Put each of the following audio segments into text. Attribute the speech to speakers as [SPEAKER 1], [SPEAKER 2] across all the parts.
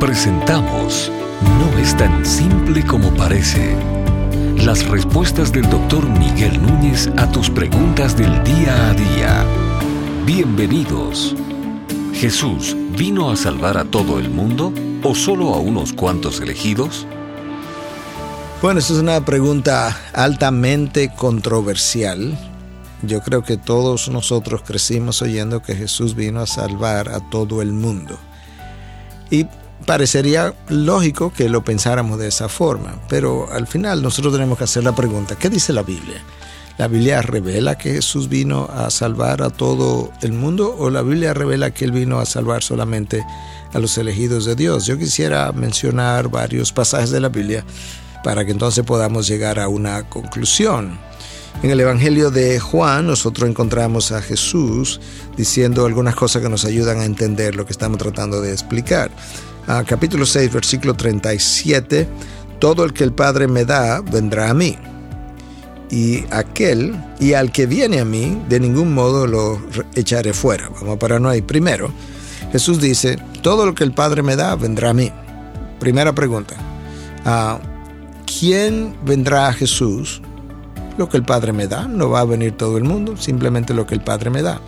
[SPEAKER 1] Presentamos No es tan simple como parece. Las respuestas del doctor Miguel Núñez a tus preguntas del día a día. Bienvenidos. ¿Jesús vino a salvar a todo el mundo o solo a unos cuantos elegidos?
[SPEAKER 2] Bueno, esa es una pregunta altamente controversial. Yo creo que todos nosotros crecimos oyendo que Jesús vino a salvar a todo el mundo. Y parecería lógico que lo pensáramos de esa forma, pero al final nosotros tenemos que hacer la pregunta, ¿qué dice la Biblia? ¿La Biblia revela que Jesús vino a salvar a todo el mundo o la Biblia revela que Él vino a salvar solamente a los elegidos de Dios? Yo quisiera mencionar varios pasajes de la Biblia para que entonces podamos llegar a una conclusión. En el Evangelio de Juan nosotros encontramos a Jesús diciendo algunas cosas que nos ayudan a entender lo que estamos tratando de explicar capítulo 6, versículo 37, todo el que el Padre me da, vendrá a mí. Y aquel, y al que viene a mí, de ningún modo lo echaré fuera. Vamos a pararnos ahí. Primero, Jesús dice, todo lo que el Padre me da, vendrá a mí. Primera pregunta. Ah, ¿Quién vendrá a Jesús? Lo que el Padre me da. No va a venir todo el mundo, simplemente lo que el Padre me da.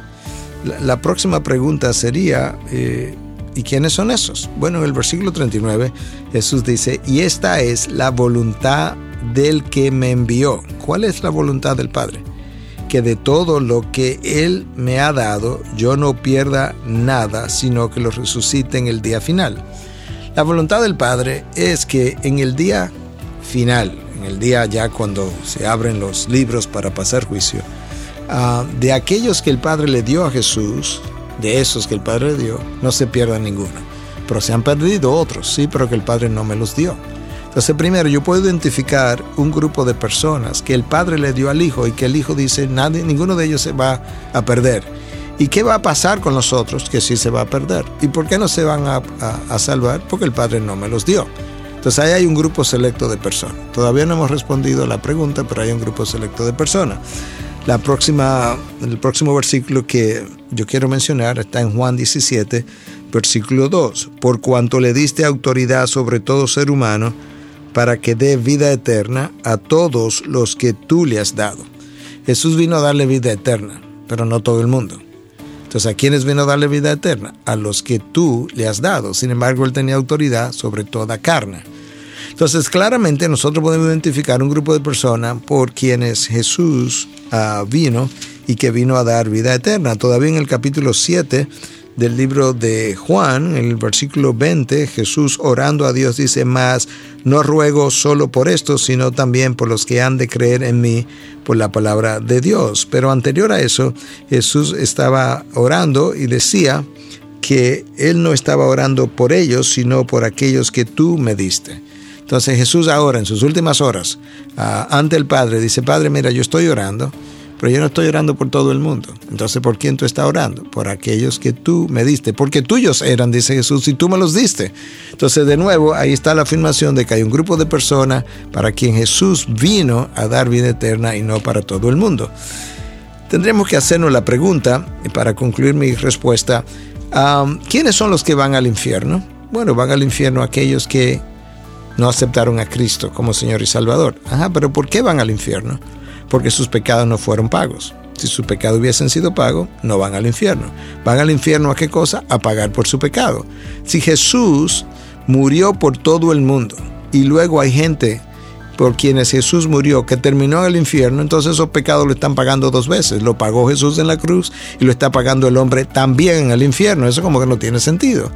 [SPEAKER 2] La, próxima pregunta sería, eh, ¿Y quiénes son esos? Bueno, en el versículo 39 Jesús dice, y esta es la voluntad del que me envió. ¿Cuál es la voluntad del Padre? Que de todo lo que Él me ha dado, yo no pierda nada, sino que lo resucite en el día final. La voluntad del Padre es que en el día final, en el día ya cuando se abren los libros para pasar juicio, ah, de aquellos que el Padre le dio a Jesús, de esos que el Padre dio, no se pierda ninguno. Pero se han perdido otros, sí, pero que el Padre no me los dio. Entonces, primero, yo puedo identificar un grupo de personas que el Padre le dio al Hijo y que el Hijo dice, nadie, ninguno de ellos se va a perder. ¿Y qué va a pasar con los otros que sí se va a perder? ¿Y por qué no se van a, a salvar? Porque el Padre no me los dio. Entonces ahí hay un grupo selecto de personas. Todavía no hemos respondido a la pregunta, pero hay un grupo selecto de personas. La próxima, el próximo versículo que yo quiero mencionar está en Juan 17, versículo 2. Por cuanto le diste autoridad sobre todo ser humano, para que dé vida eterna a todos los que tú le has dado. Jesús vino a darle vida eterna, pero no todo el mundo. Entonces, ¿a quiénes vino a darle vida eterna? A los que tú le has dado. Sin embargo, él tenía autoridad sobre toda carne. Entonces, claramente nosotros podemos identificar un grupo de personas por quienes Jesús uh, vino y que vino a dar vida eterna. Todavía en el capítulo 7 del libro de Juan, en el versículo 20, Jesús orando a Dios dice más, no ruego solo por esto, sino también por los que han de creer en mí por la palabra de Dios. Pero anterior a eso, Jesús estaba orando y decía que él no estaba orando por ellos, sino por aquellos que tú me diste. Entonces Jesús ahora, en sus últimas horas, ah, ante el Padre, dice, Padre, mira, yo estoy orando, pero yo no estoy orando por todo el mundo. Entonces, ¿por quién tú estás orando? Por aquellos que tú me diste, porque tuyos eran, dice Jesús, y tú me los diste. Entonces, de nuevo, ahí está la afirmación de que hay un grupo de personas para quien Jesús vino a dar vida eterna y no para todo el mundo. Tendremos que hacernos la pregunta, para concluir mi respuesta, ¿quiénes son los que van al infierno? Bueno, van al infierno aquellos que no aceptaron a Cristo como Señor y Salvador. Ajá, pero ¿por qué van al infierno? Porque sus pecados no fueron pagos. Si sus pecados hubiesen sido pagos, no van al infierno. ¿Van al infierno a qué cosa? A pagar por su pecado. Si Jesús murió por todo el mundo y luego hay gente por quienes Jesús murió, que terminó en el infierno, entonces esos pecados lo están pagando dos veces. Lo pagó Jesús en la cruz y lo está pagando el hombre también en el infierno. Eso como que no tiene sentido.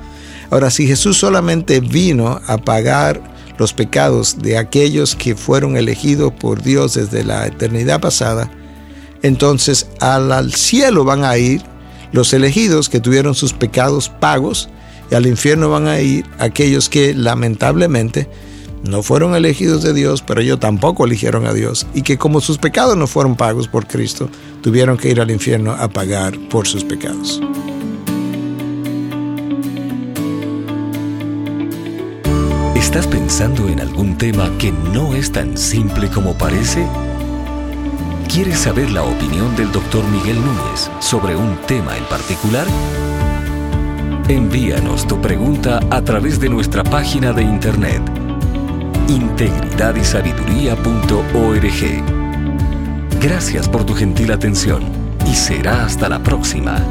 [SPEAKER 2] Ahora, si Jesús solamente vino a pagar los pecados de aquellos que fueron elegidos por Dios desde la eternidad pasada, entonces al, cielo van a ir los elegidos que tuvieron sus pecados pagos y al infierno van a ir aquellos que lamentablemente no fueron elegidos de Dios, pero ellos tampoco eligieron a Dios y que como sus pecados no fueron pagos por Cristo, tuvieron que ir al infierno a pagar por sus pecados.
[SPEAKER 1] ¿Estás pensando en algún tema que no es tan simple como parece? ¿Quieres saber la opinión del doctor Miguel Núñez sobre un tema en particular? Envíanos tu pregunta a través de nuestra página de internet integridadysabiduría.org. Gracias por tu gentil atención y será hasta la próxima.